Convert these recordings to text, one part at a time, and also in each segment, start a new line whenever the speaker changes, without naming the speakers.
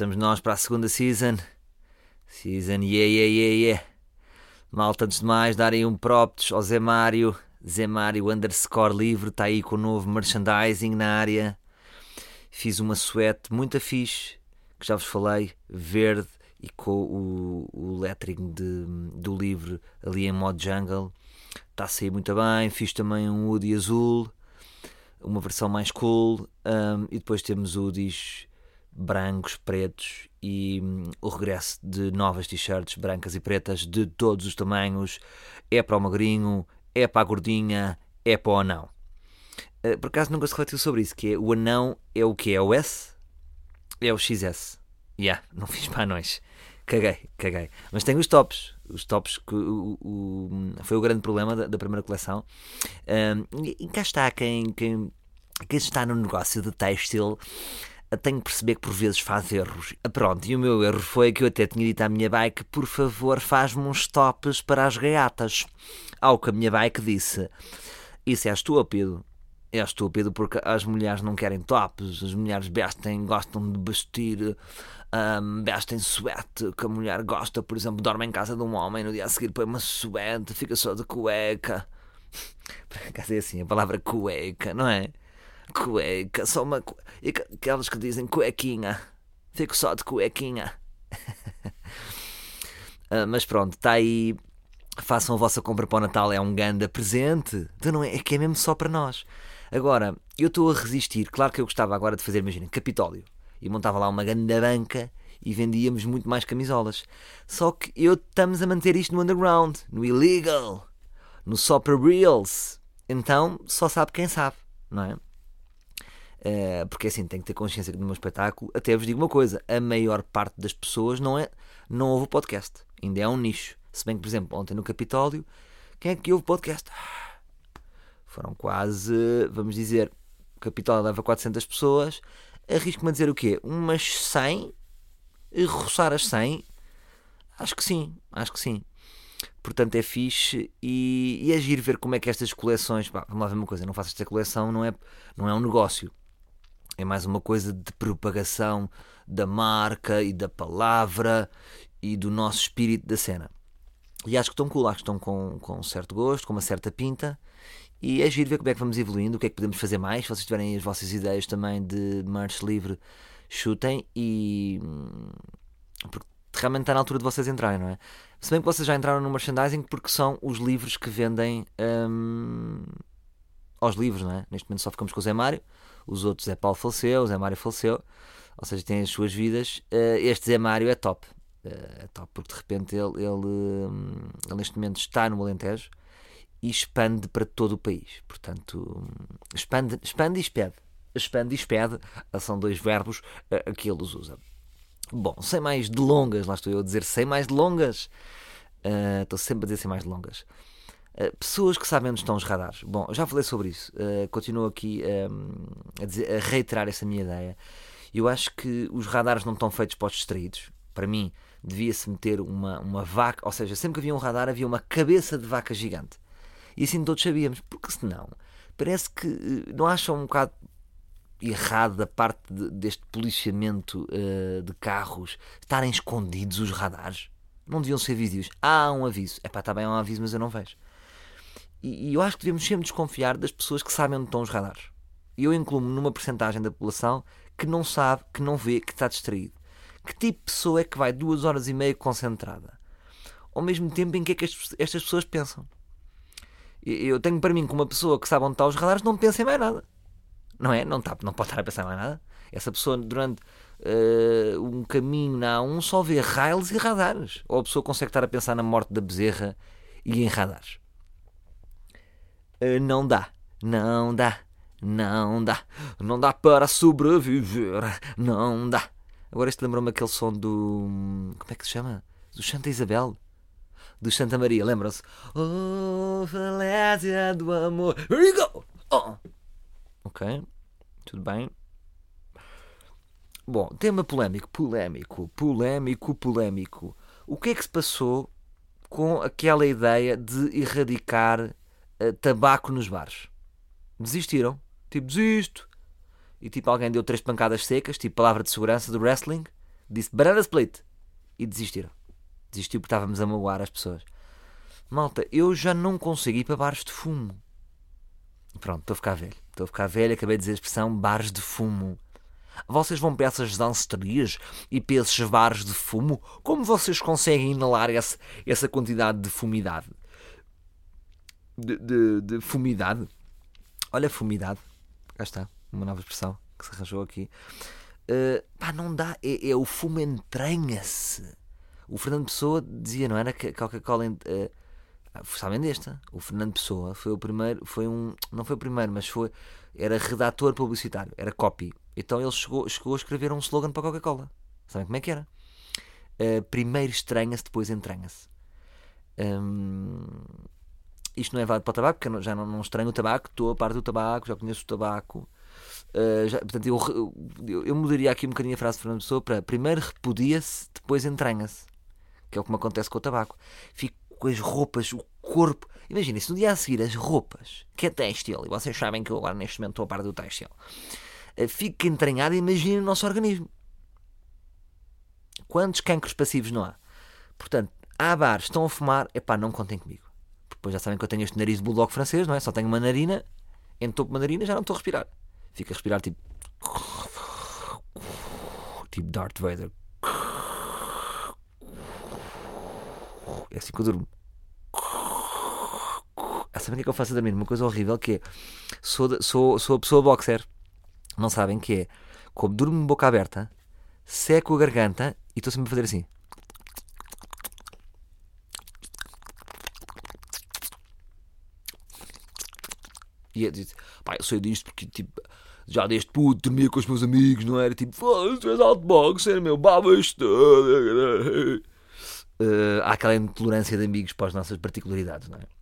estamos nós para a segunda season. Season, yeah, yeah, yeah, yeah. Malta, antes de mais, darem um props ao Zé Mário. Zé Mário underscore livre, está aí com o novo merchandising na área. Fiz uma suéte muito fixe, que já vos falei, verde e com o, o lettering de, do livro ali em modo jungle. Está a sair muito bem. Fiz também um hoodie azul, uma versão mais cool. Um, e depois temos hoodies brancos, pretos e hum, o regresso de novas t-shirts brancas e pretas de todos os tamanhos. É para o magrinho, é para a gordinha, é para o anão. Uh, por acaso nunca se refletiu sobre isso, que é o anão é o que? É o S? É o XS. Yeah, não fiz para anões. Caguei, caguei. Mas tenho os tops. Os tops que o, o, foi o grande problema da, da primeira coleção. Um, e cá está quem, quem, quem está no negócio de têxtil tenho que perceber que por vezes faz erros. Ah, pronto, e o meu erro foi que eu até tinha dito à minha bike: por favor, faz-me uns tops para as gaiatas. Ao que a minha bike disse: Isso é estúpido. É estúpido porque as mulheres não querem tops, as mulheres vestem, gostam de vestir, um, vestem suete, que a mulher gosta, por exemplo, dorme em casa de um homem, no dia a seguir põe uma suete, fica só de cueca. Por acaso é assim, a palavra cueca, não é? Cueca, só uma. E aquelas que dizem cuequinha. Fico só de cuequinha. uh, mas pronto, está aí. Façam a vossa compra para o Natal, é um ganda presente. Então não é, é que é mesmo só para nós. Agora, eu estou a resistir. Claro que eu gostava agora de fazer, imaginem, Capitólio. E montava lá uma ganda banca e vendíamos muito mais camisolas. Só que eu estamos a manter isto no underground, no illegal, no só para reals. Então só sabe quem sabe, não é? Uh, porque assim, tem que ter consciência que no meu espetáculo, até vos digo uma coisa: a maior parte das pessoas não, é, não ouve o podcast, ainda é um nicho. Se bem que, por exemplo, ontem no Capitólio, quem é que ouve podcast? Foram quase, vamos dizer, o Capitólio leva 400 pessoas, arrisco-me a dizer o quê? Umas 100? E roçar as 100? Acho que sim, acho que sim. Portanto, é fixe e, e é giro ver como é que estas coleções. Bah, vamos lá ver uma coisa: não faço esta coleção, não é, não é um negócio é mais uma coisa de propagação da marca e da palavra e do nosso espírito da cena. E acho que estão cool, acho que estão com, com um certo gosto, com uma certa pinta. E é giro ver como é que vamos evoluindo, o que é que podemos fazer mais. Se vocês tiverem as vossas ideias também de merch livre, chutem. E. Porque realmente está na altura de vocês entrarem, não é? Se bem que vocês já entraram no merchandising porque são os livros que vendem hum, aos livros, não é? Neste momento só ficamos com o Zé Mário os outros é Paulo faleceu, Zé Mário faleceu, ou seja, têm as suas vidas. Uh, este Zé Mário é top, uh, é top porque de repente ele, ele, um, ele, neste momento está no Alentejo e expande para todo o país. Portanto, expande, expande e expede. Expande e expede são dois verbos uh, que ele usa. Bom, sem mais delongas, lá estou eu a dizer sem mais delongas. Uh, estou sempre a dizer sem mais delongas. Eh, pessoas que sabem onde estão os radares. Bom, já falei sobre isso. Uh, continuo aqui um, a, dizer, a, reiterar essa minha ideia. Eu acho que os radares não estão feitos para os distraídos. Para mim, devia-se meter uma, uma vaca, ou seja, sempre que havia um radar havia uma cabeça de vaca gigante. E assim todos sabíamos, porque senão parece que uh, não acham um bocado errado da parte de, deste policiamento uh, de carros estarem escondidos os radares? Não deviam ser vídeos. Há um aviso. É pá, está bem, há um aviso, mas eu não vejo. E, e, eu acho que devemos sempre desconfiar das pessoas que sabem onde estão os radares. E eu incluo-me numa porcentagem da população que não sabe, que não vê, que está distraído. Que tipo de pessoa é que vai duas horas e meia concentrada? Ao mesmo tempo em que é que estas pessoas pensam? Eu tenho para mim que uma pessoa que sabe onde estão os radares não pensa em mais nada. Não é? Não, está, não pode estar a pensar em mais nada. Essa pessoa, durante uh, um caminho na A1, só vê rails e radares. Ou a pessoa consegue estar a pensar na morte da bezerra e em radares. Eh, não dá, não dá, não dá, não dá para sobreviver, não dá. Agora este lembrou-me aquele som do. Como é que se chama? Do Santa Isabel? Do Santa Maria, lembram-se? Oh, falésia do amor. Here you go! Oh. Ok, tudo bem. Bom, tema polémico, polémico, polémico, polémico. O que é que se passou com aquela ideia de erradicar uh, tabaco nos bares. Desistiram. Tipo, desisto. E tipo, alguém deu três pancadas secas, tipo palavra de segurança do wrestling. disse banana split e desistiram. Desistiu porque estávamos a magoar as pessoas. Malta, eu já não consigo ir para bares de fumo. Pronto, estou a ficar velho. Estou a ficar velho, acabei de dizer a expressão bares de fumo. Vocês vão para essas dancerias e para esses bares de fumo? Como vocês conseguem inalar esse, essa quantidade de fumidade? De, de, de fumidade? Olha, fumidade. Cá está, uma nova expressão que se arranjou aqui. Uh, pá, não dá. É, é o fumo entranha-se. O Fernando Pessoa dizia, não era que a Coca-Cola. Uh, sabem desta? O Fernando Pessoa foi o primeiro, foi um, não foi o primeiro, mas foi, era redator publicitário, era copy. Então ele chegou, chegou a escrever um slogan para a Coca-Cola. Sabem como é que era? Uh, primeiro estranha-se, depois entranha-se. Um, isto não é válido para o tabaco, porque eu já não, não estranho o tabaco, estou a par do tabaco, já conheço o tabaco. Uh, já, portanto, eu, eu, eu, mudaria aqui um bocadinho a frase de Fernando Pessoa para primeiro repudia-se, depois entranha-se. Que é o que me acontece com o tabaco. Fico com as roupas, o corpo. Imaginem, se no dia a seguir as roupas, que é têxtil, e vocês sabem que eu agora neste momento estou a par do têxtil, uh, fica entranhado, imaginem o nosso organismo. Quantos cancros passivos não há? Portanto, há bares, estão a fumar, epá, não contem comigo. Depois já sabem que eu tenho este nariz de bulldog francês, não é? Só tenho uma narina, entopo uma narina já não estou a respirar. Fica a respirar tipo. Tipo Darth Vader. É assim que eu durmo. Ah, sabem o que é que eu faço a dormir? Uma coisa horrível que é. Sou, sou, sou a pessoa boxer. Não sabem que é. Como durmo de boca aberta, seco a garganta e estou sempre a fazer assim. E é, pá, eu sei disto porque tipo, já deste puto dormia com os meus amigos, não era tipo, foda-se, tu és outboxer, meu, babas todo. Uh, há aquela intolerância de amigos para as nossas particularidades, não é?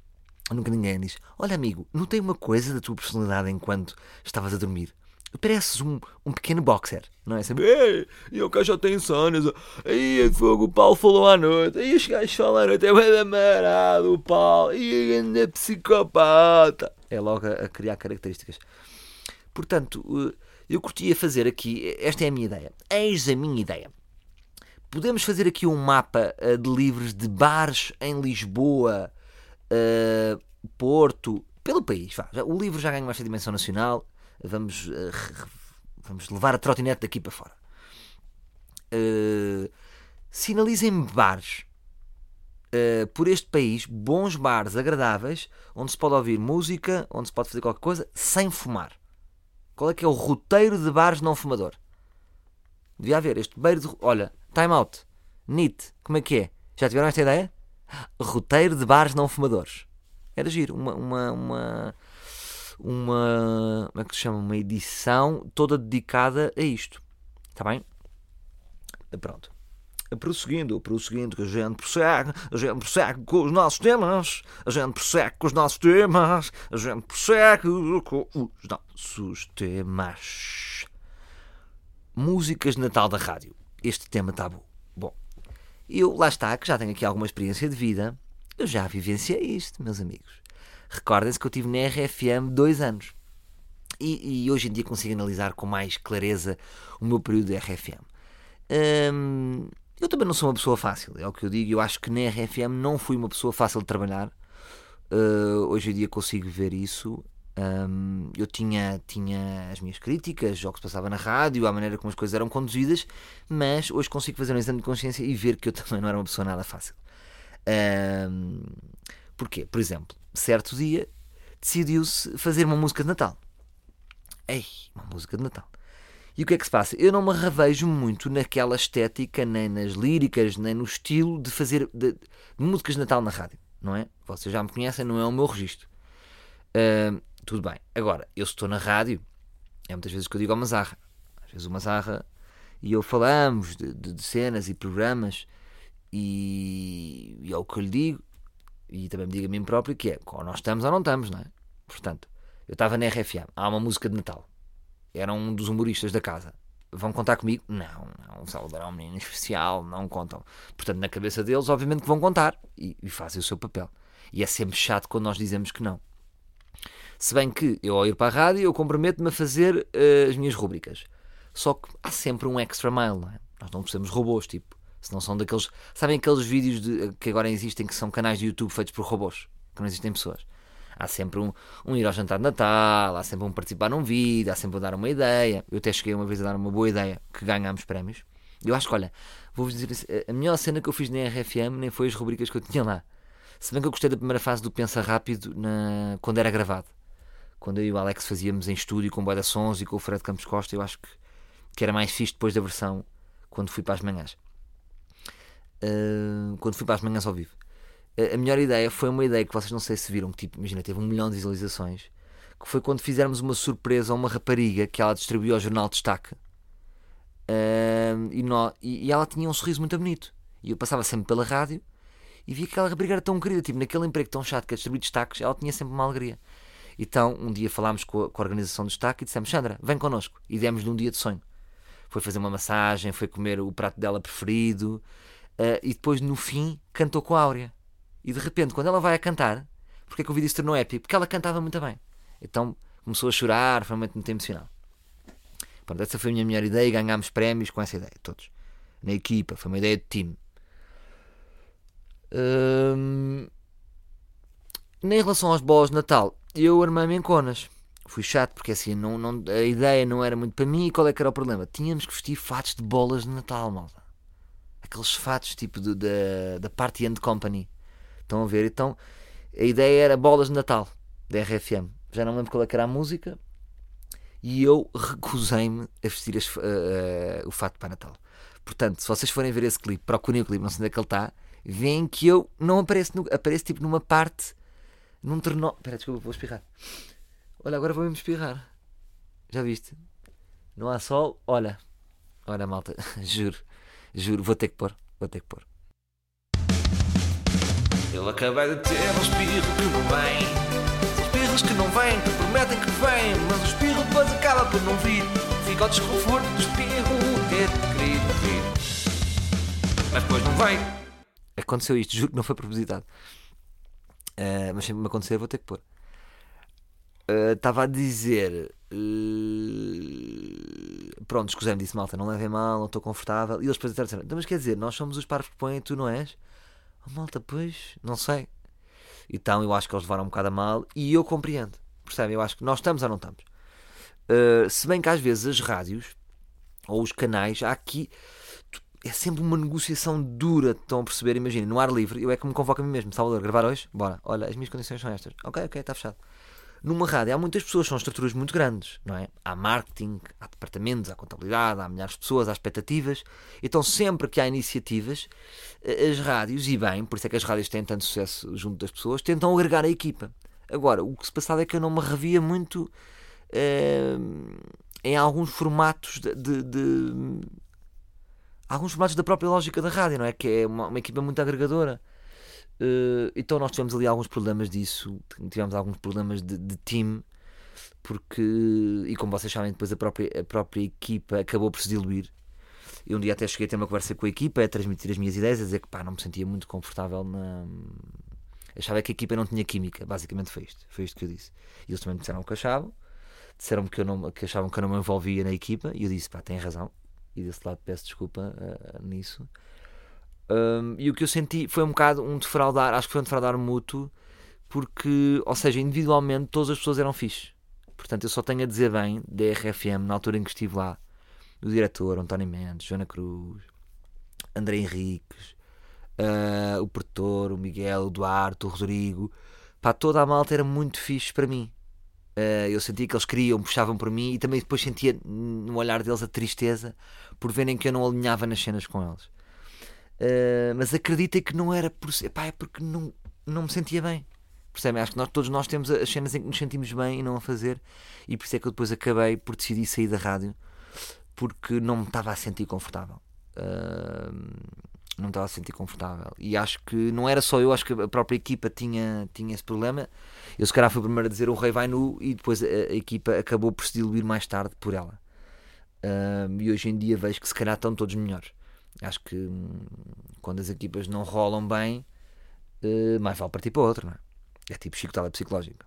Nunca ninguém diz: Olha, amigo, notei uma coisa da tua personalidade enquanto estavas a dormir. Pareces um, um pequeno boxer, não é? Sempre, ei, eu cá já tenho insónias. Aí, é fogo, o Paulo falou à noite. Aí, os gajos falam à noite, é bem amarado, o Paulo. E ainda psicopata. É logo a, criar características. Portanto, eh, eu curtia fazer aqui, esta é a minha ideia. Eis a minha ideia. Podemos fazer aqui um mapa uh, de livros de bares em Lisboa, uh, Porto, pelo país. O livro já ganhou esta dimensão nacional. Vamos, vamos levar a trotinete daqui para fora. sinalizem bares por este país, bons bares agradáveis, onde se pode ouvir música, onde se pode fazer qualquer coisa sem fumar. Qual é que é o roteiro de bares não fumador? Devia haver este beiro de. Olha, time out. NIT. Como é que é? Já tiveram esta ideia? Roteiro de bares não fumadores. Era giro. Uma. Uma. Uma. uma como é que se chama? Uma edição toda dedicada a isto. Está bem? Pronto. Prosseguindo, prosseguindo, que a gente prossegue, a gente prossegue com os nossos temas, a gente prossegue com os nossos temas, a gente prossegue com os nossos temas. Músicas de Natal da rádio. Este tema tabu. Bom, eu lá está, que já tenho aqui alguma experiência de vida, eu já vivenciei isto, meus amigos. Recordem-se que eu tive na RFM dois anos. E, e, hoje em dia consigo analisar com mais clareza o meu período de RFM. Hum, eu também não sou uma pessoa fácil, é o que eu digo. Eu acho que na RFM não fui uma pessoa fácil de trabalhar. Uh, hoje em dia consigo ver isso. Um, eu tinha, tinha as minhas críticas ao que se passava na rádio, à maneira como as coisas eram conduzidas, mas hoje consigo fazer um exame de consciência e ver que eu também não era uma pessoa nada fácil. Um, porquê? Por exemplo, certo dia decidiu-se fazer uma música de Natal. Ei, uma música de Natal. E o que é que se passa? Eu não me revejo muito naquela estética, nem nas líricas, nem no estilo de fazer de, de músicas de Natal na rádio, não é? Vocês já me conhecem, não é o meu registro. Uh, tudo bem. Agora, eu estou na rádio, é muitas vezes que eu digo ao Mazarra. Às vezes o Mazarra e eu falamos de, de, de cenas e programas e, e é o que eu lhe digo e também me digo a mim próprio que é ou nós estamos ou não estamos, não é? Portanto, eu estava na RFM, há uma música de Natal era um dos humoristas da casa. Vão contar comigo? Não, não. Salvador é um menino especial, não contam. Portanto, na cabeça deles, obviamente que vão contar e, e fazem o seu papel. E é sempre chato quando nós dizemos que não. Se bem que eu, ao ir para a rádio, eu comprometo-me a fazer uh, as minhas rúbricas. Só que há sempre um extra mile, não é? Nós não somos robôs, tipo. Se não são daqueles. Sabem aqueles vídeos de, que agora existem que são canais de YouTube feitos por robôs? Que não existem pessoas. Há sempre um, um ir ao jantar de Natal, há sempre um participar num vídeo, há sempre um dar uma ideia. Eu até cheguei uma vez a dar uma boa ideia que ganhámos prémios. Eu acho que, olha, vou-vos dizer assim, a melhor cena que eu fiz na RFM nem foi as rubricas que eu tinha lá. Se bem que eu gostei da primeira fase do Pensa Rápido na, quando era gravado. Quando eu e o Alex fazíamos em estúdio com o Boa Sons e com o Fred Campos Costa, eu acho que, que era mais fixe depois da versão quando fui para as manhãs. Uh, quando fui para as manhãs ao vivo. A melhor ideia foi uma ideia que vocês não sei se viram, que tipo, imagina, teve um milhão de visualizações, que foi quando fizermos uma surpresa a uma rapariga que ela distribuiu ao jornal Destaque. Uh, e, e, e, ela tinha um sorriso muito bonito. E eu passava sempre pela rádio e via que aquela rapariga era tão querida, tipo, naquele emprego tão chato que é distribuir destaques, ela tinha sempre uma alegria. Então, um dia falámos com a, com a organização do destaque e dissemos: Sandra, vem connosco. E demos-lhe um dia de sonho. Foi fazer uma massagem, foi comer o prato dela preferido, Uh, e depois no fim cantou com a Áurea. E de repente, quando ela vai a cantar, porque é que o vídeo se tornou épico? Porque ela cantava muito bem. Então começou a chorar, foi um momento muito emocional. Pronto, essa foi a minha melhor ideia e ganhámos prémios com essa ideia, todos. Na equipa, foi uma ideia de time. Hum... em relação aos bolas de Natal, eu armei-me em conas. Fui chato porque assim não, não, a ideia não era muito para mim. E qual é que era o problema? Tínhamos que vestir fatos de bolas de Natal, malta aqueles fatos tipo da, da Party and Company. Estão a ver? Então a ideia era bolas de Natal da RFM. Já não lembro qual é era a música. E eu recusei-me a vestir as, uh, uh, o fato para Natal. Portanto, se vocês forem ver esse clipe, procurem o clipe, não sei onde é que ele está, veem que eu não apareço, no, apareço tipo numa parte, num terno. Espera, desculpa, vou espirrar. Olha, agora vou-me espirrar. Já viste? Não há sol? Olha, olha, malta, juro. Juro, vou ter que pôr. Vou ter que pôr.
Ele acabei de ter um espirro que não vem. São espirros que não vêm, que prometem que vêm, mas o espirro depois acaba por não vir. Fica o desconforto do espirro ter querido vir. Mas depois não vem.
Aconteceu isto, juro que não foi propositado. Uh, mas sempre me acontecer, vou ter que pôr. Estava uh, a dizer. Uh, pronto, escusei-me, disse malta, não levem mal, não estou confortável. E eles depois disseram: então, mas quer dizer, nós somos os parvos que põem, tu não és? Oh, malta, pois, não sei. Então eu acho que eles levaram um bocado a mal e eu compreendo. Percebem? Eu acho que nós estamos ou não estamos. Uh, se bem que às vezes as rádios ou os canais, há aqui. É sempre uma negociação dura, estão a perceber? Imagina, no ar livre, eu é que me convoco a mim mesmo. Salvador, gravar hoje? Bora. Olha, as minhas condições são estas. Ok, ok, está fechado numa rádio há muitas pessoas, são estruturas muito grandes, não é? Há marketing, há departamentos, há contabilidade, há milhares de pessoas, há expectativas. Então, sempre que há iniciativas, eh, as rádios, e bem, por isso é que as rádios têm tanto sucesso junto das pessoas, tentam agregar a equipa. Agora, o que se passava é que eu não me revia muito eh, em alguns formatos de, de, de, alguns formatos da própria lógica da rádio, não é? Que é uma, uma equipa muito agregadora. Uh, então nós tivemos ali alguns problemas disso, tivemos alguns problemas de, de time, porque, e como vocês sabem, depois a própria, a própria equipa acabou por se diluir. E um dia até cheguei a ter uma conversa com a equipa, a transmitir as minhas ideias, a dizer que pá, não me sentia muito confortável na. Achava que a equipa não tinha química, basicamente foi isto, foi isto que eu disse. E eles também me disseram que achavam, disseram-me que, eu não, que achavam que eu não me envolvia na equipa, e eu disse, pá, tem razão, e desse lado peço desculpa uh, nisso. Um, e o que eu senti foi um bocado um defraudar, acho que foi um defraudar mútuo, porque, ou seja, individualmente todas as pessoas eram fixe. Portanto, eu só tenho a dizer bem da RFM na altura em que estive lá. O diretor, António Mendes, Joana Cruz, André Henriques, uh, o produtor, o Miguel, o Duarte, o Rodrigo. Pá, toda a malta era muito fixe para mim. Uh, eu sentia que eles queriam, puxavam por mim e também depois sentia no olhar deles a tristeza por verem que eu não alinhava nas cenas com eles. Uh, mas acreditem que não era por ser, pá, é porque não, não me sentia bem. Percebem? Acho que nós, todos nós temos as cenas em que nos sentimos bem e não a fazer, e por isso é que eu depois acabei por decidir sair da rádio porque não me estava a sentir confortável. Uh, não estava a sentir confortável. E acho que não era só eu, acho que a própria equipa tinha, tinha esse problema. Eu, se calhar, fui o primeiro a dizer o rei vai nu, e depois a, a equipa acabou por se diluir mais tarde por ela. Uh, e hoje em dia vejo que se calhar estão todos melhores. Acho que hum, quando as equipas não rolam bem, uh, mais vale partir para outra, não é? É tipo chicotada psicológica.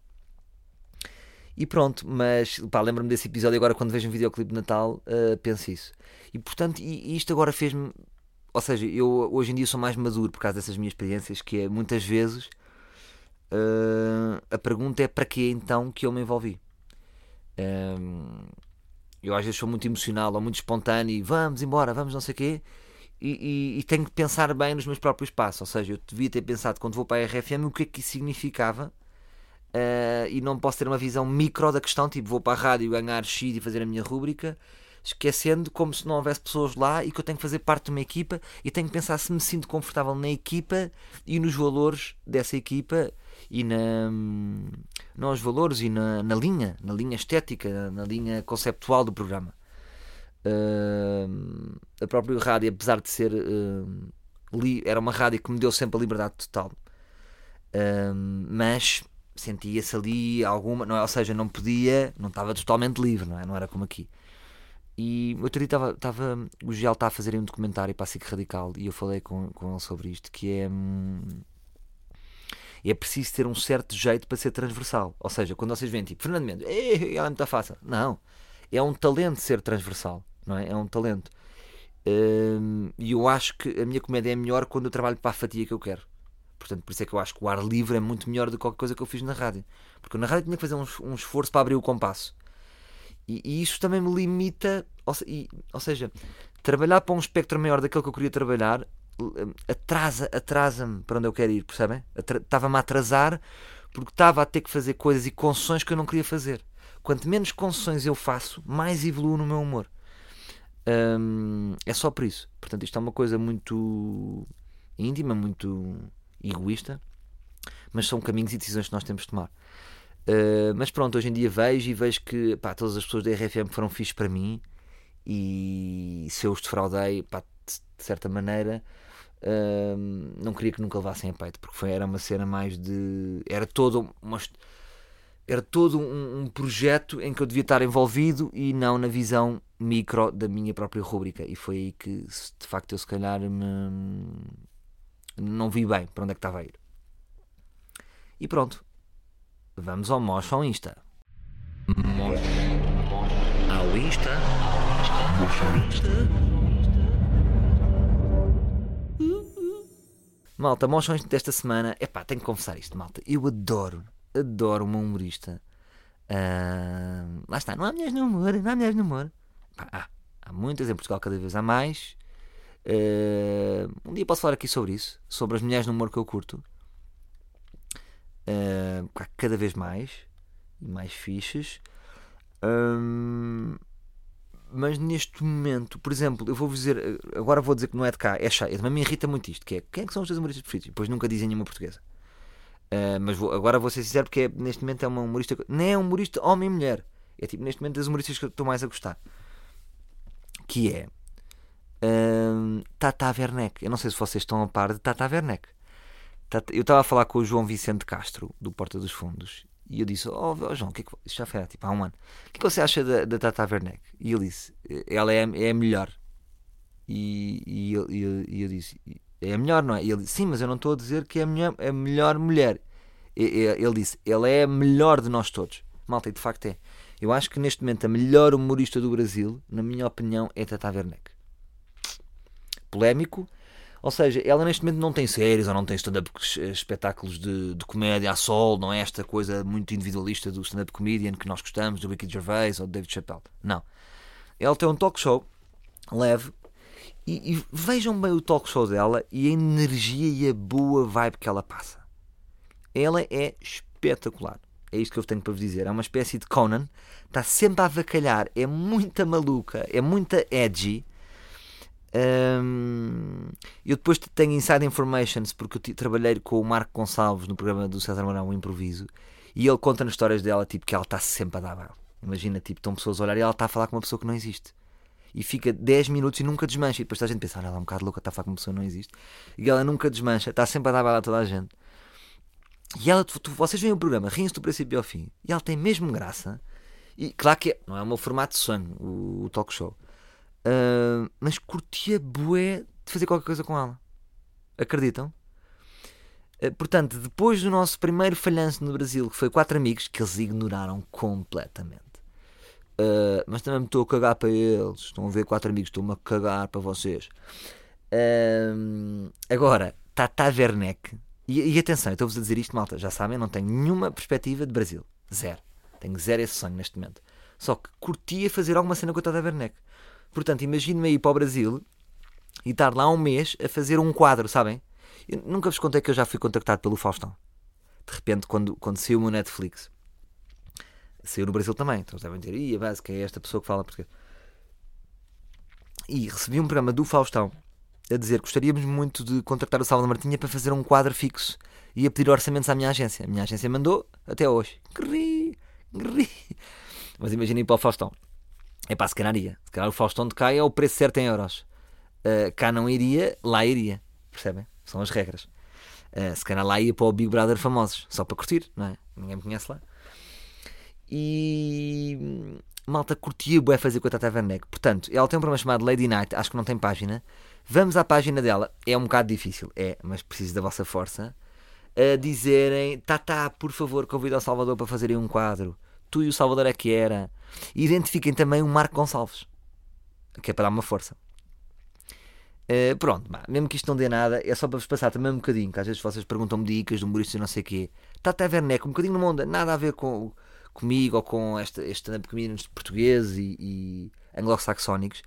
E pronto, mas lembro-me desse episódio agora quando vejo um videoclipe de Natal, uh, penso isso. E portanto, e, e isto agora fez-me. Ou seja, eu hoje em dia sou mais maduro por causa dessas minhas experiências, que é muitas vezes uh, a pergunta é para que então que eu me envolvi. Um, eu às vezes sou muito emocional ou muito espontâneo e vamos embora, vamos não sei o quê. E, e, e, tenho que pensar bem nos meus próprios passos. Ou seja, eu devia ter pensado quando vou para a RFM o que é que isso significava uh, e não posso ter uma visão micro da questão, tipo vou para a rádio ganhar X e fazer a minha rúbrica, esquecendo como se não houvesse pessoas lá e que eu tenho que fazer parte de uma equipa e tenho que pensar se me sinto confortável na equipa e nos valores dessa equipa e na, nos valores e na, na linha, na linha estética, na, na linha conceptual do programa. Uh, a própria rádio, apesar de ser uh, li, era uma rádio que me deu sempre a liberdade total, uh, mas sentia-se ali alguma, não é? ou seja, não podia, não estava totalmente livre, não, é? não era como aqui. E outro dia estava, estava o Giel está a fazer um documentário para a SIC Radical e eu falei com, com ele sobre isto, que é. Hum, é preciso ter um certo jeito para ser transversal. Ou seja, quando vocês veem tipo Fernando Mendes, ela é muito fácil. Não. É um talento ser transversal. Não é? é um talento. Hum, e eu acho que a minha comédia é melhor quando eu trabalho para a fatia que eu quero. Portanto, por isso é que eu acho que o ar livre é muito melhor do que qualquer coisa que eu fiz na rádio. Porque na rádio tinha que fazer um, esforço para abrir o compasso. E, e isso também me limita. Ou, e, ou seja, trabalhar para um espectro maior daquele que eu queria trabalhar atrasa, atrasa-me para onde eu quero ir, percebem? Estava-me a atrasar porque estava a ter que fazer coisas e concessões que eu não queria fazer. Quanto menos concessões eu faço, mais evoluo no meu humor. Hum, é só por isso. Portanto, isto é uma coisa muito íntima, muito egoísta, mas são caminhos e decisões que nós temos de tomar. Uh, mas pronto, hoje em dia vejo e vejo que pá, todas as pessoas da RFM foram fixes para mim e se eu os defraudei, pá, de certa maneira, não queria que nunca levassem a peito, porque foi, era uma cena mais de. Era todo, uma, era todo um, um, projeto em que eu devia estar envolvido e não na visão micro da minha própria rúbrica. E foi aí que, de facto, eu se calhar me, não vi bem para onde é que estava a ir. E pronto. Vamos ao Mosh ao Insta. Mosh ao Insta. Mosh ao Insta. Malta, moções desta semana. Epá, tenho que confessar isto, malta. Eu adoro, adoro uma humorista. Uh, lá está, não há mulheres no humor, não há mulheres no humor. Há, há muitas em Portugal, cada vez há mais. Uh, um dia posso falar aqui sobre isso, sobre as mulheres no humor que eu curto. Uh, cada vez mais e mais fichas. Um, mas neste momento, por exemplo, eu vou dizer, agora vou dizer que não é de cá, é chato, também me irrita muito isto, que é quem é que são os teus humoristas preferidos? Depois nunca dizem nenhuma portuguesa. Uh, mas vou, agora vou ser sincero porque é, neste momento é uma humorista, nem é um humorista homem e mulher, é tipo neste momento das humoristas que eu estou mais a gostar, que é uh, Tata Werneck. Eu não sei se vocês estão a par de Tata Werneck. Tata, eu estava a falar com o João Vicente Castro, do Porta dos Fundos, e eu disse: Oh, oh João, que é que, já foi tipo, há um ano. O que, é que você acha da, da Tata Werneck? E ele disse: Ela é, é a melhor. E, e, eu, e eu disse: É a melhor, não é? E ele disse: Sim, mas eu não estou a dizer que é a, minha, a melhor mulher. E, ele disse: Ela é a melhor de nós todos. Malta, e de facto é. Eu acho que neste momento a melhor humorista do Brasil, na minha opinião, é Tata Werneck. Polémico, ou seja, ela neste momento não tem séries ou não tem stand-up espetáculos de, de, comédia a sol, não é esta coisa muito individualista do stand-up comedian que nós gostamos, do Ricky Gervais ou do David Chappelle. Não. Ela tem um talk show leve e, e, vejam bem o talk show dela e a energia e a boa vibe que ela passa. Ela é espetacular. É isto que eu tenho para vos dizer. É uma espécie de Conan. Está sempre a avacalhar. É muita maluca. É muita edgy. Um, eu depois tenho inside informations porque eu trabalhei com o Marco Gonçalves no programa do César Mourão, o Improviso, e ele conta nas histórias dela tipo, que ela está sempre a dar baile. Imagina, tipo, estão pessoas a olhar e ela está a falar com uma pessoa que não existe. E fica 10 minutos e nunca desmancha. E depois a gente pensa, ah, ela é um bocado louca, está a falar com uma pessoa não existe. E ela nunca desmancha, está sempre a dar baile a toda a gente. E ela, tu, vocês veem o programa, riem-se do princípio ao fim. E ela tem mesmo graça. E claro que é, não é o meu formato de sonho, o, o talk show. Uh, mas curtia bué de fazer qualquer coisa com ela. Acreditam? Uh, portanto, depois do nosso primeiro falhanço no Brasil, que foi quatro amigos, que eles ignoraram completamente. Uh, mas também me estou a cagar para eles. Estão a ver quatro amigos, estou-me a cagar para vocês. Uh, agora, Tata Werneck. E, e atenção, estou-vos a dizer isto, malta. Já sabem, não tenho nenhuma perspectiva de Brasil. Zero. Tenho zero esse sonho neste momento. Só que curtia fazer alguma cena com a Tata Werneck. Portanto, imagino-me ir para o Brasil e estar lá um mês a fazer um quadro, sabem? Eu nunca vos contei que eu já fui contactado pelo Faustão. De repente, quando, quando saiu o meu Netflix, saiu no Brasil também. Então devem dizer, e a base que é esta pessoa que fala português. E recebi um programa do Faustão a dizer gostaríamos muito de contratar o Salvador Martinha para fazer um quadro fixo e a pedir orçamentos à minha agência. A minha agência mandou até hoje. Gri, gri. Mas imaginem para o Faustão. É para se calhar iria. Se calhar o Faustão de cá é o preço certo em euros. Uh, cá não iria, lá iria. Percebem? São as regras. Uh, se calhar lá ia para o Big Brother famosos, só para curtir, não é? Ninguém me conhece lá. E malta curtia bué fazer com a Tata Werneck. Portanto, ela tem um programa chamado Lady Night, acho que não tem página. Vamos à página dela. É um bocado difícil, é, mas preciso da vossa força. A dizerem, Tata, por favor, convida o Salvador para fazerem um quadro. Tu e o Salvador é que era. Identifiquem também o Marco Gonçalves, que é para dar uma força. Uh, pronto, mesmo que isto não dê nada, é só para vos passar também um bocadinho, que às vezes vocês perguntam-me dicas de humoristas e não sei o quê. Tata Werneck, um bocadinho numa onda, nada a ver com, comigo ou com esta, este stand-up comedians portugueses e, e anglo-saxónicos,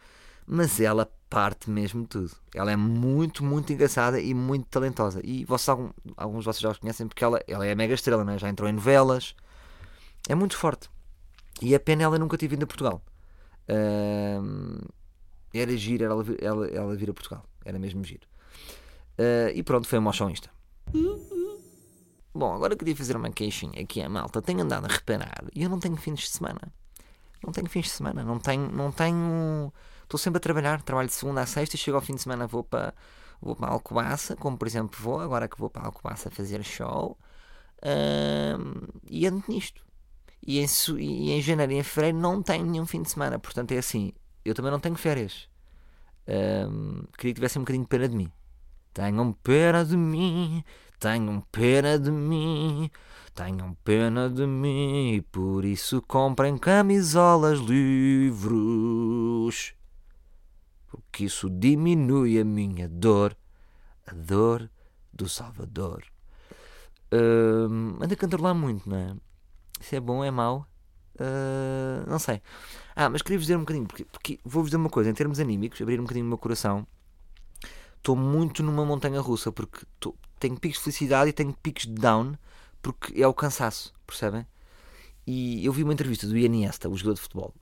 mas ela parte mesmo tudo. Ela é muito, muito engraçada e muito talentosa. E vocês, alguns de vocês já os conhecem porque ela, ela é mega estrela, né? já entrou em novelas. É muito forte. E a pena ela nunca ter vindo a Portugal. Uh, era giro ela, ela, ela vir a Portugal. Era mesmo giro. Uh, e pronto, foi um mochão isto. Bom, agora queria fazer uma queixinha aqui à malta. Tenho andado a reparar e eu não tenho fins de semana. Não tenho fins de semana. Não tenho. Não tenho... Estou sempre a trabalhar. Trabalho de segunda a sexta e chego ao fim de semana vou para, vou para Alcobaça, como por exemplo vou, agora que vou para Alcobaça fazer show. e ando nisto. E em, e em janeiro e em fevereiro não tenho nenhum fim de semana. Portanto é assim. Eu também não tenho férias. queria que tivesse um bocadinho de pena de mim. Tenham pena de mim Tenham pena de mim, tenham pena de mim, e por isso comprem camisolas livros. Porque isso diminui a minha dor, a dor do Salvador. Uh, anda a cantarolar muito, não é? Isso é bom, é mau? Uh, não sei. Ah, mas queria-vos dizer um bocadinho, porque, porque vou-vos dizer uma coisa, em termos anímicos, abrir um bocadinho o meu coração estou muito numa montanha russa porque tô, tenho picos de felicidade e tenho picos de down porque é o cansaço, percebem? E eu vi uma entrevista do Iniesta, o jogador de futebol.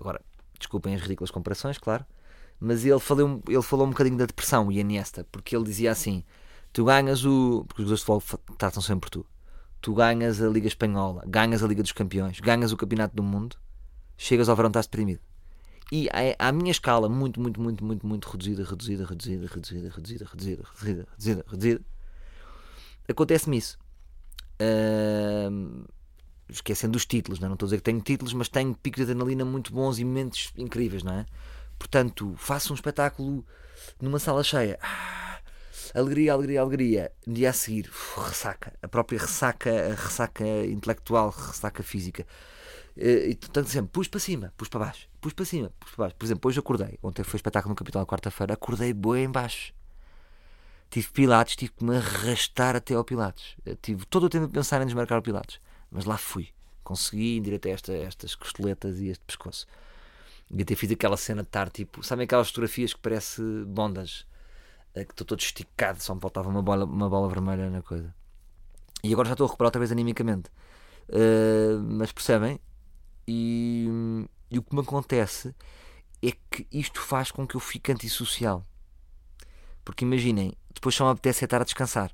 Agora, desculpem as ridículas comparações, claro, mas ele falou, ele falou um bocadinho da depressão, o Iniesta, porque ele dizia assim: tu ganhas o. Porque os jogadores de futebol tratam sempre tu. Tu ganhas a Liga Espanhola, ganhas a Liga dos Campeões, ganhas o Campeonato do Mundo, chegas ao verão, estás deprimido. E à minha escala, muito, muito, muito, muito, muito reduzida, reduzida, reduzida, reduzida, reduzida, reduzida, reduzida, reduzida, reduzida, acontece-me isso. Uh, esquecendo os títulos, não, é? não estou a dizer que tenho títulos, mas tenho picos de adrenalina muito bons e momentos incríveis, não é? Portanto, faço um espetáculo numa sala cheia. Ah, alegria, alegria, alegria. No dia a seguir, ressaca. A própria ressaca, a ressaca intelectual, ressaca física. Uh, e tanto sempre, pus para cima, pus para baixo, pus para cima, pus para baixo. Por exemplo, hoje acordei, ontem foi espetáculo no Capital, quarta-feira, acordei boa em baixo. Tive Pilates, tive que me arrastar até ao Pilates. Eu tive todo o tempo a pensar em desmarcar o Pilates, mas lá fui. Consegui ir direto a esta, estas costeletas e este pescoço. E até fiz aquela cena de estar tipo, sabem aquelas fotografias que parece bondas, eh, que estou todo esticado, só me faltava uma bola, uma bola vermelha na coisa. E agora já estou a recuperar outra vez animicamente. Uh, mas percebem? E, e o que me acontece é que isto faz com que eu fique antissocial. Porque imaginem, depois só me apetece estar a descansar.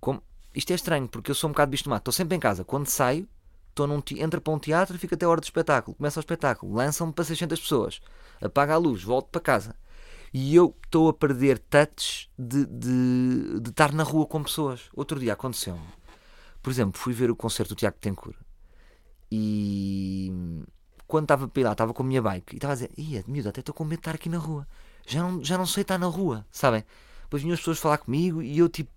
Como, isto é estranho, porque eu sou um bocado bicho de. Estou sempre em casa. Quando saio, estou num, entro para um teatro, fico até a hora do espetáculo. Começa o espetáculo, lançam-me para 600 pessoas. Apaga a luz, volto para casa. E eu estou a perder touch de, de, de estar na rua com pessoas. Outro dia aconteceu-me. Por exemplo, fui ver o concerto do Tiago Tencourt e quando estava para ir lá, estava com a minha bike e estava a dizer: Ia, miúdo, até estou com medo de estar aqui na rua. Já não, já não sei estar na rua, sabem? Depois vinham as pessoas falar comigo e eu tipo.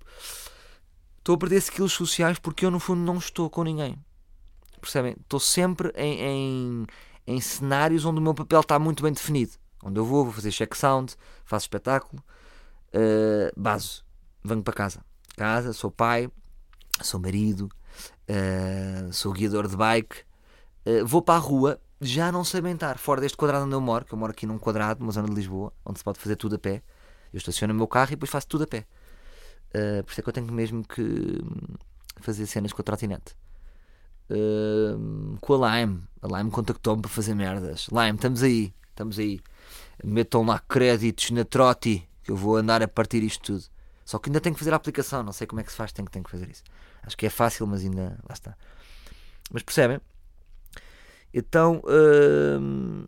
estou a perder skills sociais porque eu, no fundo, não estou com ninguém. Percebem? Estou sempre em, em, em cenários onde o meu papel está muito bem definido. Onde eu vou, vou fazer check sound, faço espetáculo, uh, base, venho para casa. Casa, sou pai, sou marido, uh, sou guiador de bike, uh, vou para a rua, já não sei bem estar fora deste quadrado onde eu moro, que eu moro aqui num quadrado, numa zona de Lisboa, onde se pode fazer tudo a pé. Eu estaciono o meu carro e depois faço tudo a pé. Uh, por isso é que eu tenho mesmo que fazer cenas com a trotinete. Uh, com a Lime. A Lime contactou-me para fazer merdas. Lime, estamos aí. Estamos aí. Metam lá créditos na Troti, que eu vou andar a partir isto tudo. Só que ainda tenho que fazer a aplicação. Não sei como é que se faz, tenho, tenho que fazer isso. Acho que é fácil, mas ainda. Lá está. Mas percebem? Então, uh,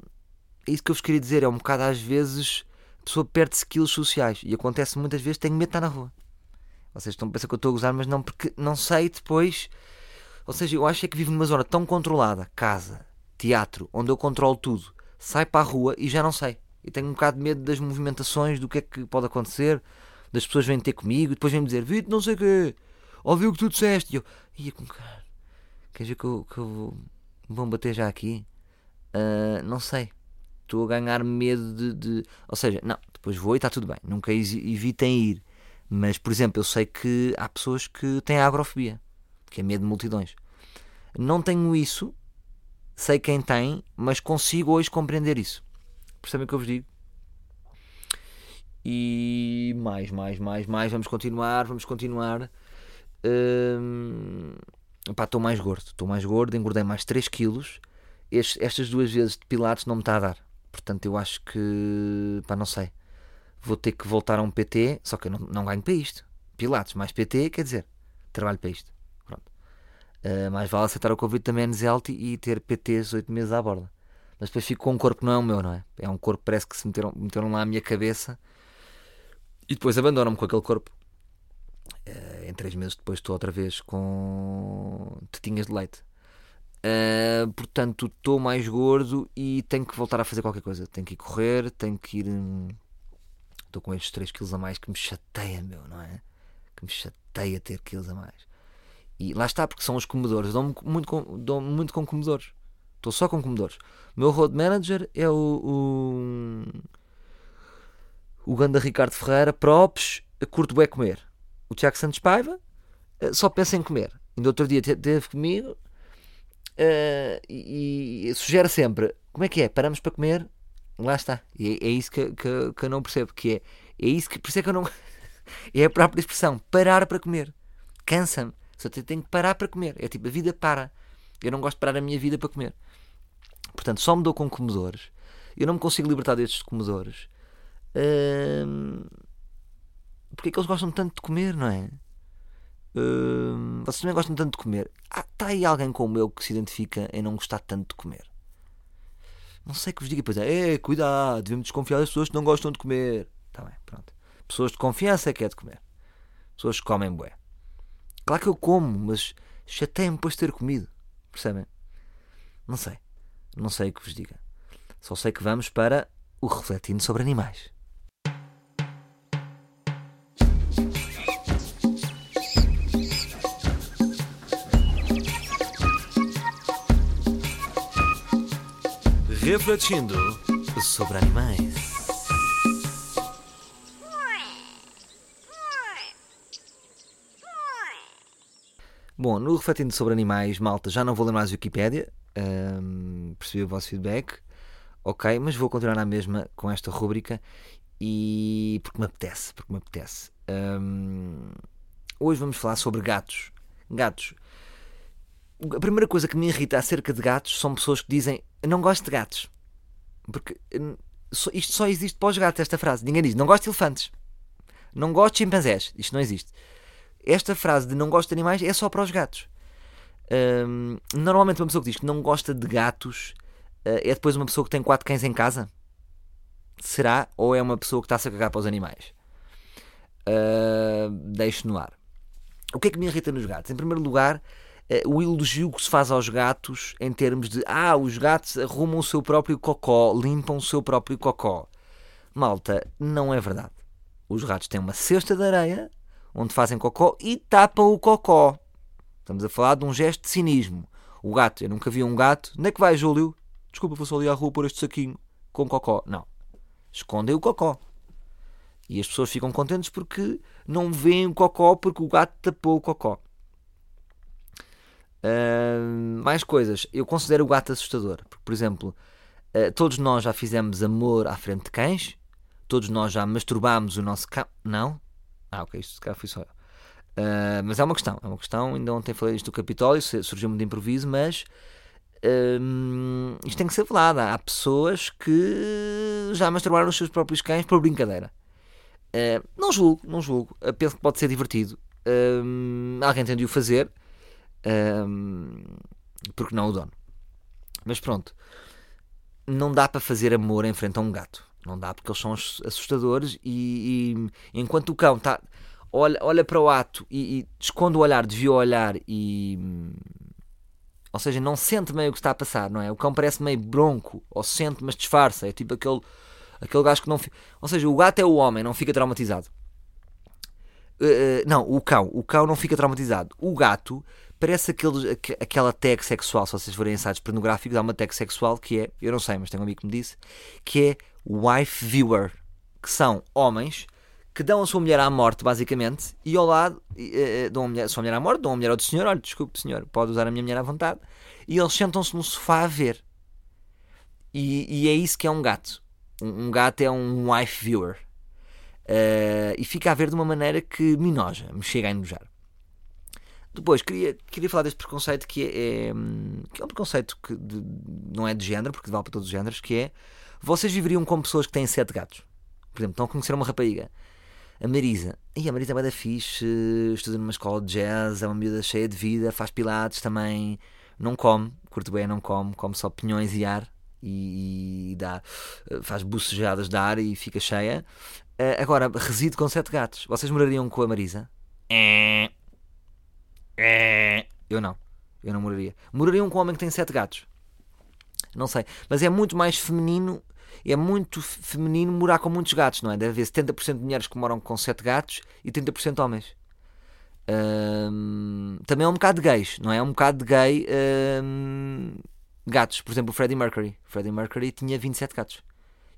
é isso que eu vos queria dizer. É um bocado às vezes a pessoa perde skills sociais. E acontece muitas vezes, tenho medo de estar na rua. Vocês estão a pensar que eu estou a gozar, mas não, porque não sei depois. Ou seja, eu acho é que vivo numa zona tão controlada casa, teatro, onde eu controlo tudo. Sai para a rua e já não sei. E tenho um bocado de medo das movimentações, do que é que pode acontecer, das pessoas vêm ter comigo e depois vêm-me dizer: Vitor, não sei o quê, ouviu o que tu disseste. E eu, ia com cara, quer dizer que eu, que eu vão bater já aqui? Uh, não sei. Estou a ganhar medo de, de, Ou seja, não, depois vou e está tudo bem. Nunca evitem ir. Mas, por exemplo, eu sei que há pessoas que têm agrofobia, que é medo de multidões. Não tenho isso, sei quem tem, mas consigo hoje compreender isso. Percebem o que eu vos digo? E mais, mais, mais, mais. Vamos continuar, vamos continuar. Hum, estou mais gordo, estou mais gordo, engordei mais 3 quilos. estas duas vezes de pilates não me está a dar. Portanto, eu acho que, pá, não sei. Vou ter que voltar a um PT, só que eu não, não ganho para isto. Pilates mais PT, quer dizer, trabalho para isto. Pronto. Uh, mais vale aceitar o convite Men's Health e ter PTs 8 meses à borda. Mas depois fico com um corpo que não é o meu, não é? É um corpo que parece que se meteram, meteram lá à minha cabeça e depois abandonam-me com aquele corpo. Uh, em 3 meses depois estou outra vez com tetinhas de leite. Uh, portanto, estou mais gordo e tenho que voltar a fazer qualquer coisa. Tenho que ir correr, tenho que ir. Estou hum, com estes 3 quilos a mais que me chateia, meu, não é? Que me chateia ter quilos a mais. E lá está, porque são os comedores. Dou-me muito, com, dou muito com comedores. Estou só com comedores. O meu road manager é o. O, o Ganda Ricardo Ferreira, props, curto bem comer. O Tiago Santos Paiva eh, só pensa em comer. Ainda outro dia teve comigo uh, e, e, sugere sempre: como é que é? Paramos para comer? Lá está. E é, é isso que, que, que, eu não percebo. Que é, é isso que. Por isso é que eu não. é a própria expressão: parar para comer. Cansa-me. Só tenho que parar para comer. É tipo: a vida para. Eu não gosto de parar a minha vida para comer. Portanto, só me dou com comedores. Eu não me consigo libertar destes comedores. Uh, porque é que eles gostam tanto de comer, não é? Uh, vocês também gostam tanto de comer. Ah, está aí alguém como eu que se identifica em não gostar tanto de comer. Não sei que vos diga, pois é, é cuidado, devemos desconfiar das pessoas que não gostam de comer. Está bem, pronto. Pessoas de confiança é que é de comer. Pessoas que comem bué. Claro que eu como, mas chateia-me depois de ter comido. Percebem? Não sei. Não sei o que vos diga. Só sei que vamos para o refletindo sobre animais.
Refletindo sobre animais.
Bom, no Refletindo sobre Animais, malta, já não vou ler mais Wikipédia, um, percebi o vosso feedback, ok, mas vou continuar na mesma com esta rúbrica e porque me apetece, porque me apetece. Hoje vamos falar sobre gatos. Gatos a primeira coisa que me irrita acerca de gatos são pessoas que dizem não gosto de gatos. Porque hum, isto só existe para os gatos, esta frase. Ninguém diz não gosto de elefantes. Não gosto de chimpanzés. Isto não existe. Esta frase de não gosto de animais é só para os gatos. Hum, normalmente uma pessoa que diz que não gosta de gatos uh, é depois uma pessoa que tem quatro cães em casa? Será? Ou é uma pessoa que está-se a cagar para os animais? Uh, deixo no ar. O que é que me irrita nos gatos? Em primeiro lugar, eh, o elogio que se faz aos gatos em termos de ah, os gatos arrumam o seu próprio cocó, limpam o seu próprio cocó. Malta, não é verdade. Os gatos têm uma cesta de areia onde fazem cocó e tapam o cocó. Estamos a falar de um gesto de cinismo. O gato, eu nunca vi um gato. Onde é que vai, Júlio? Desculpa, vou só ali à rua pôr este saquinho com cocó. Não. Escondem o cocó. E as pessoas ficam contentes porque não veem o cocó porque o gato tapou o cocó. Uh, mais coisas. Eu considero o gato assustador. Porque, por exemplo, uh, todos nós já fizemos amor à frente de cães. Todos nós já masturbámos o nosso cão. Não? Ah, ok. Isto calhar fui só. Uh, mas é uma questão. É uma questão. Ainda ontem falei isto do Capitólio. Surgiu-me de improviso. Mas isto tem que ser falado. Há pessoas que já masturbaram os seus próprios cães por brincadeira. não julgo. Não julgo. penso que pode ser divertido. alguém tem de o fazer um, porque não o dono. Mas pronto, não dá para fazer amor em frente a um gato. Não dá porque eles são assustadores e, e enquanto o cão tá, olha, olha para o ato e, e esconde o olhar, devia olhar e. Ou seja, não sente meio o que está a passar, não é? O cão parece meio bronco, ou sente, mas disfarça. É tipo aquele, aquele gajo que não. Ou seja, o gato é o homem, não fica traumatizado. Uh, não, o cão. O cão não fica traumatizado. O gato parece aquele, aquela tag sexual, se vocês forem em sites pornográficos, há uma tag sexual que é, eu não sei, mas tenho um amigo que me disse, que é wife viewer, que são homens que dão a sua mulher à morte, basicamente, e ao lado uh, dão a, mulher, sua mulher à morte, dão a mulher ao senhor, olha, desculpe, senhor, pode usar a minha mulher à vontade, e eles sentam-se no sofá a ver. E, e, é isso que é um gato. Um, um gato é um wife viewer. Uh, e fica a ver de uma maneira que me noja, me chega a enojar. Depois, queria, queria falar deste preconceito que é, é que é um preconceito que de, não é de género, porque vale para todos os géneros, que é vocês viveriam com pessoas que têm sete gatos. Por exemplo, estão a conhecer uma rapariga. A Marisa. E a Marisa é da fixe, estuda numa escola de jazz, é uma miúda cheia de vida, faz pilates também, não come, curto bem, não come, come só pinhões e ar e, e dá, faz bucejadas de ar e fica cheia. Uh, agora, reside com sete gatos. Vocês morariam com a Marisa? É. É. Eu não. Eu não moraria. Morariam com um homem que tem sete gatos. Não sei. Mas é muito mais feminino. É muito feminino morar com muitos gatos, não é? Deve haver 70% de mulheres que moram com sete gatos e 30% homens. também é um bocado de gays, não é? É um bocado de gay. gatos. Por exemplo, o Freddie Mercury. Freddie Mercury tinha 27 gatos.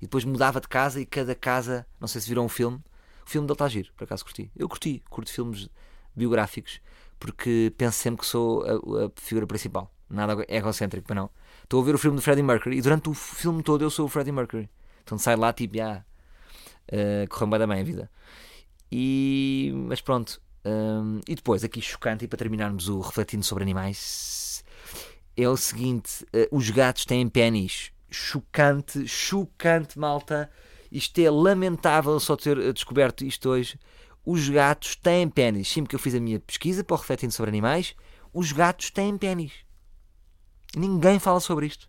E depois mudava de casa e cada casa. Não sei se viram um filme. O filme dele está giro, por acaso curti. Eu curti. Curto filmes biográficos porque penso sempre que sou a, a figura principal. Nada egocêntrico, para não. Estou a ver o filme do Freddie Mercury e durante o filme todo eu sou o Freddie Mercury. Então sai lá tipo, ah, uh, correu bem da bem a vida. E, mas pronto. Um, e depois, aqui chocante, e para terminarmos o refletindo sobre animais, é o seguinte: uh, os gatos têm pênis. Chocante, chocante, malta. Isto é lamentável só ter descoberto isto hoje os gatos têm pênis. Sempre que eu fiz a minha pesquisa para o Refletindo sobre Animais, os gatos têm pênis. Ninguém fala sobre isto.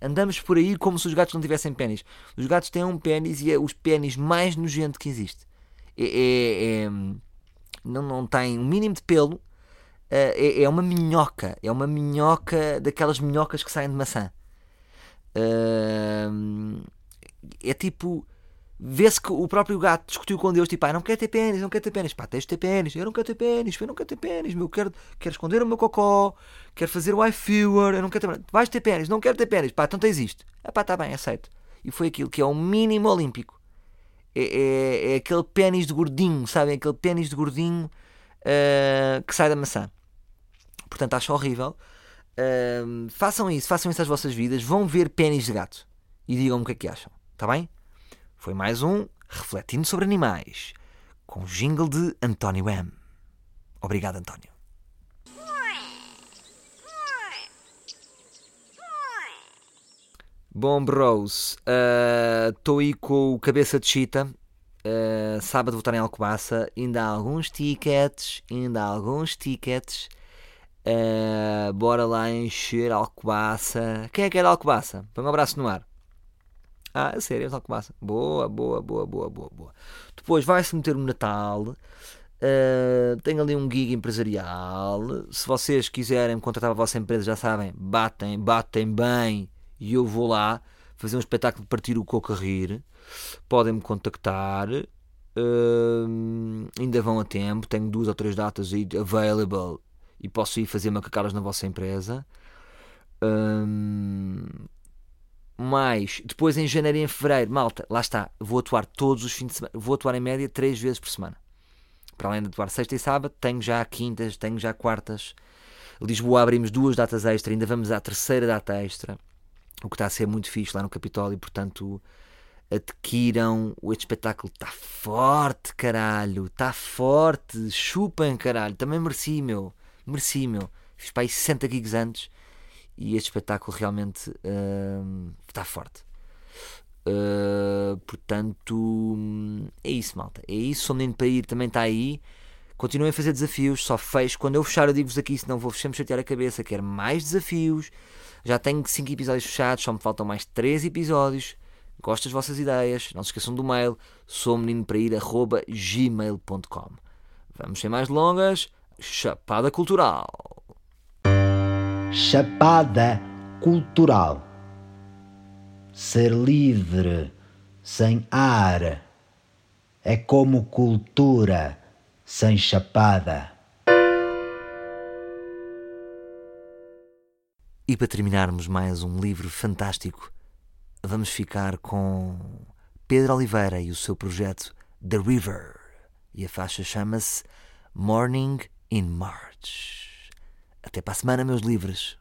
Andamos por aí como se os gatos não tivessem pênis. Os gatos têm um pênis e é os pênis mais nojento que existe. É, é, é, não, não tem um mínimo de pelo. É, é, uma minhoca. É uma minhoca daquelas minhocas que saem de maçã. É tipo vê-se que o próprio gato discutiu com Deus, tipo, ah, não quer ter pênis, não quer ter pênis, pá, tens de ter pênis, eu não quero ter pênis, eu não quero ter pênis, meu, quero, quero esconder o meu cocó, quero fazer o iFewer, eu não quero ter pênis, vais ter pênis, não quero ter pênis, pá, então tens isto, ah pá, está bem, aceito. E foi aquilo que é o mínimo olímpico. É, é, é aquele pênis de gordinho, sabem? Aquele pênis de gordinho uh, que sai da maçã. Portanto, acho horrível. Uh, façam isso, façam isso às vossas vidas, vão ver pênis de gato e digam-me o que é que acham, está bem? Foi mais um Refletindo sobre Animais, com jingle de António M. Obrigado, António. Bom, bros, estou uh, aí com o cabeça de chita. Uh, sábado vou em Alcobaça. Ainda há alguns tickets. Ainda há alguns tickets. Uh, bora lá encher Alcobaça. Quem é que é de Alcobaça? Põe um abraço no ar. Ah, sério, Alcobaça. Boa, boa, boa, boa, boa, boa. Depois vai-se meter o Natal. Uh, ali um gig empresarial. Se vocês quiserem contratar a vossa empresa, já sabem, batem, batem bem e eu vou lá fazer um espetáculo de partir o coco a rir. Podem me contactar. hum, ainda vão a tempo. Tenho duas ou três datas available e posso ir fazer macacadas na vossa empresa. Hum, mais depois em janeiro e em fevereiro, malta, lá está, vou atuar todos os fins de semana, vou atuar em média três vezes por semana. Para além de atuar sexta e sábado, tenho já quintas, tenho já quartas. Lisboa abrimos duas datas extra, ainda vamos à terceira data extra, o que está a ser muito fixe lá no Capitólio, portanto adquiram. O espetáculo está forte, caralho, está forte, chupem, caralho, também mereci, meu, mereci, meu. Fiz para aí 60 gigs antes e este espetáculo realmente uh, está forte. Uh, portanto, é isso, malta. É isso. Sou menino para ir, também está aí. Continuem a fazer desafios. Só fecho. Quando eu fechar, eu digo-vos aqui, senão vou sempre chatear a cabeça. Quero mais desafios. Já tenho 5 episódios fechados, só me faltam mais 3 episódios. Gosto das vossas ideias. Não se esqueçam do mail. Sou menino para ir, gmail.com. Vamos sem mais longas. Chapada Cultural.
Chapada Cultural ser livre, sem ar. É como cultura sem chapada.
E para terminarmos mais um livro fantástico, vamos ficar com Pedro Oliveira e o seu projeto The River. E a faixa chama-se Morning in March. Até para a semana, meus livros.